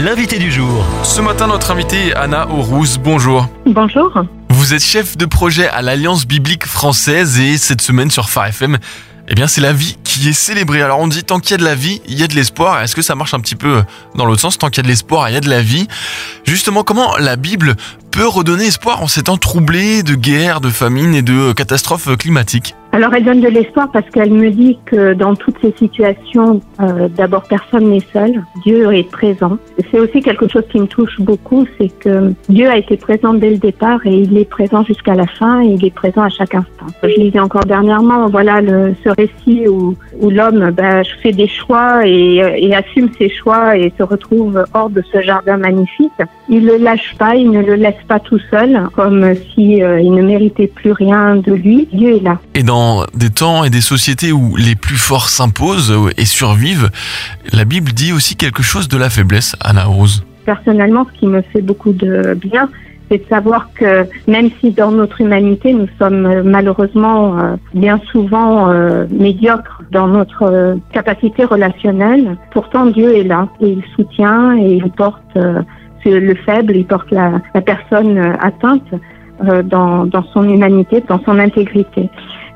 l'invité du jour. Ce matin, notre invitée Anna Aurouz, bonjour. Bonjour. Vous êtes chef de projet à l'Alliance biblique française et cette semaine sur Phare FM, eh bien c'est la vie qui est célébrée. Alors on dit tant qu'il y a de la vie, il y a de l'espoir. Est-ce que ça marche un petit peu dans l'autre sens? Tant qu'il y a de l'espoir, il y a de la vie. Justement, comment la Bible peut redonner espoir en ces temps troublés de guerre, de famine et de catastrophes climatiques? Alors elle donne de l'espoir parce qu'elle me dit que dans toutes ces situations, euh, d'abord personne n'est seul, Dieu est présent. C'est aussi quelque chose qui me touche beaucoup, c'est que Dieu a été présent dès le départ et il est présent jusqu'à la fin et il est présent à chaque instant. Je lisais encore dernièrement, voilà le, ce récit où, où l'homme ben, fait des choix et, et, assume ses choix et se retrouve hors de ce jardin magnifique. Il ne le lâche pas, il ne le laisse pas tout seul, comme si euh, il ne méritait plus rien de lui. Dieu est là. Et dans des temps et des sociétés où les plus forts s'imposent et survivent, la Bible dit aussi quelque chose de la faiblesse, Anna Rose. Personnellement, ce qui me fait beaucoup de bien, c'est de savoir que même si dans notre humanité, nous sommes malheureusement euh, bien souvent euh, médiocres dans notre euh, capacité relationnelle, pourtant Dieu est là et il soutient et il porte le faible, il porte la, la personne atteinte dans, dans son humanité, dans son intégrité.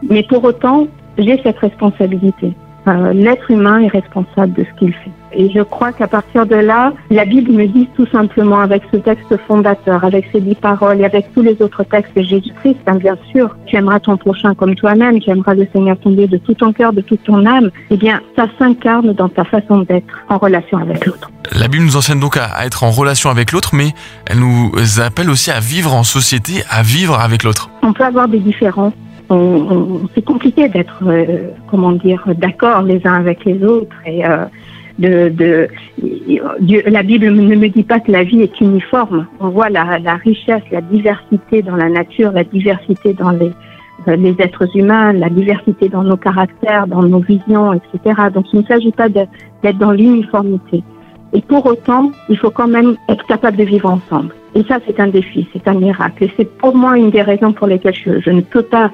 Mais pour autant, j'ai cette responsabilité. Euh, L'être humain est responsable de ce qu'il fait. Et je crois qu'à partir de là, la Bible me dit tout simplement, avec ce texte fondateur, avec ces dix paroles et avec tous les autres textes de Jésus-Christ, hein, bien sûr, tu aimeras ton prochain comme toi-même, tu aimeras le Seigneur ton Dieu de tout ton cœur, de toute ton âme, eh bien, ça s'incarne dans ta façon d'être en relation avec l'autre. La Bible nous enseigne donc à, être en relation avec l'autre, mais elle nous appelle aussi à vivre en société, à vivre avec l'autre. On peut avoir des différences c'est compliqué d'être, euh, comment dire, d'accord les uns avec les autres. Et euh, de, de Dieu, la Bible ne me dit pas que la vie est uniforme. On voit la, la richesse, la diversité dans la nature, la diversité dans les, euh, les êtres humains, la diversité dans nos caractères, dans nos visions, etc. Donc il ne s'agit pas d'être dans l'uniformité. Et pour autant, il faut quand même être capable de vivre ensemble. Et ça, c'est un défi, c'est un miracle. Et c'est pour moi une des raisons pour lesquelles je, je ne peux pas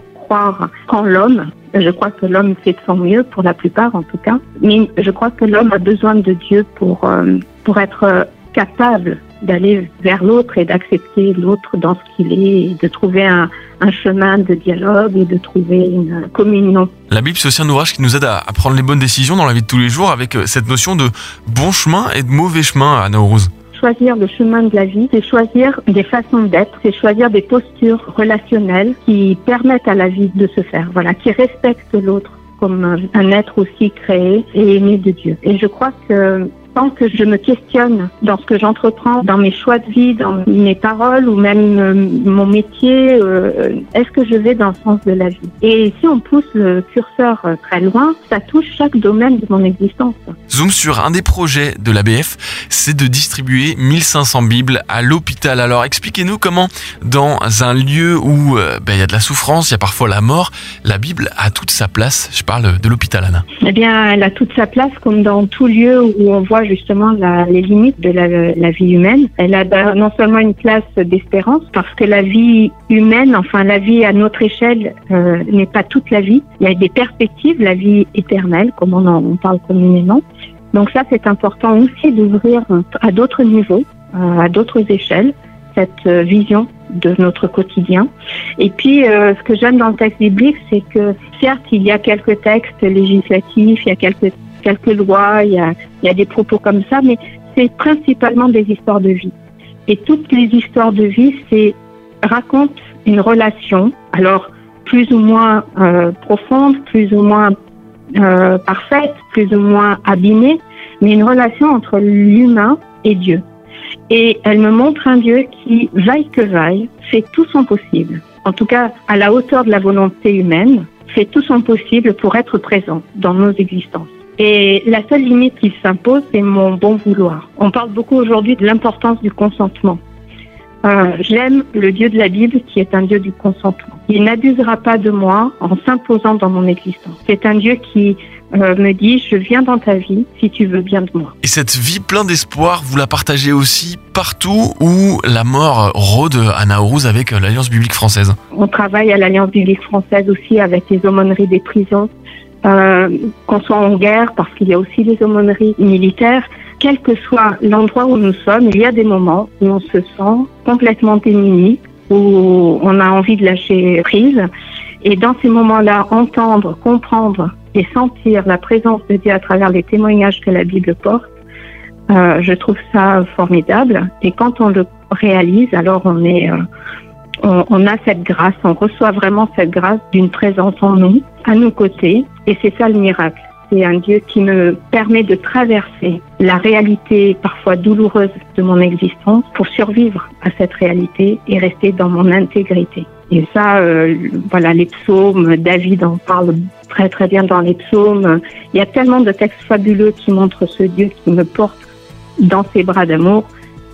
croire l'homme. Je crois que l'homme fait de son mieux, pour la plupart en tout cas. Mais je crois que l'homme a besoin de Dieu pour, euh, pour être capable d'aller vers l'autre et d'accepter l'autre dans ce qu'il est, de trouver un, chemin de dialogue et de trouver une communion. La Bible, c'est aussi un ouvrage qui nous aide à, prendre les bonnes décisions dans la vie de tous les jours avec euh, cette notion de bon chemin et de mauvais chemin, à Rose choisir le chemin de la vie, c'est choisir des façons d'être, c'est choisir des postures relationnelles qui permettent à la vie de se faire, voilà, qui respectent l'autre comme un être aussi créé et aimé de Dieu. Et je crois que tant que je me questionne dans ce que j'entreprends, dans mes choix de vie, dans mes paroles ou même euh, mon métier, euh, est-ce que je vais dans le sens de la vie? Et si on pousse le curseur euh, très loin, ça touche chaque domaine de mon existence. Zoom sur un des projets de l'ABF, c'est de distribuer 1500 Bibles à l'hôpital. Alors expliquez-nous comment, dans un lieu où ben, il y a de la souffrance, il y a parfois la mort, la Bible a toute sa place. Je parle de l'hôpital, Anna. Eh bien, elle a toute sa place comme dans tout lieu où on voit justement les limites de la, vie humaine. Elle a non seulement une place d'espérance, parce que la vie humaine, enfin la vie à notre échelle, euh, n'est pas toute la vie. Il y a des perspectives, la vie éternelle, comme on, en, parle communément. Donc ça, c'est important aussi d'ouvrir à d'autres niveaux, euh, à d'autres échelles, cette euh, vision de notre quotidien. Et puis, euh, ce que j'aime dans le texte biblique, c'est que certes, il y a quelques textes législatifs, il y a quelques quelques lois, il y a, il y a des propos comme ça, mais c'est principalement des histoires de vie. Et toutes les histoires de vie, c'est racontent une relation, alors plus ou moins profonde, plus ou moins euh, parfaite, plus ou moins abîmée, mais une relation entre l'humain et Dieu. Et elle me montre un Dieu qui, vaille que vaille, fait tout son possible, en tout cas à la hauteur de la volonté humaine, fait tout son possible pour être présent dans nos existences. Et la seule limite qui s'impose, c'est mon bon vouloir. On parle beaucoup aujourd'hui de l'importance du consentement. Euh, J'aime le Dieu de la Bible qui est un Dieu du consentement. Il n'abusera pas de moi en s'imposant dans mon existence. C'est un Dieu qui euh, me dit je viens dans ta vie si tu veux bien de moi. Et cette vie pleine d'espoir, vous la partagez aussi partout où la mort rôde à Naourouz avec l'Alliance biblique française. On travaille à l'Alliance biblique française aussi avec les aumôneries des prisons, euh, qu'on soit en guerre, parce qu'il y a aussi les aumôneries militaires, quel que soit l'endroit où nous sommes, il y a des moments où on se sent complètement démuni, où on a envie de lâcher prise. Et dans ces moments-là, entendre, comprendre et sentir la présence de Dieu à travers les témoignages que la Bible porte, euh, je trouve ça formidable. Et quand on le réalise, alors on est, euh, on, on, a cette grâce, on reçoit vraiment cette grâce d'une présence en nous, à nos côtés, et c'est ça le miracle. C'est un Dieu qui me permet de traverser la réalité parfois douloureuse de mon existence pour survivre à cette réalité et rester dans mon intégrité. Et ça, euh, voilà, les psaumes, David en parle très très bien dans les psaumes. Il y a tellement de textes fabuleux qui montrent ce Dieu qui me porte dans ses bras d'amour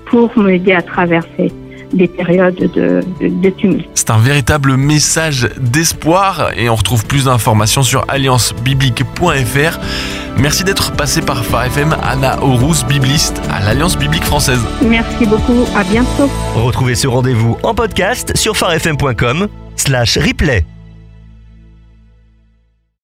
pour m'aider à traverser des périodes de, de, de tumulte. C'est un véritable message d'espoir et on retrouve plus d'informations sur alliancebiblique.fr. Merci d'être passé par Phare FM, Anna Horus, bibliste à l'Alliance biblique française. Merci beaucoup, à bientôt. Retrouvez ce rendez-vous en podcast sur farfm.com slash replay.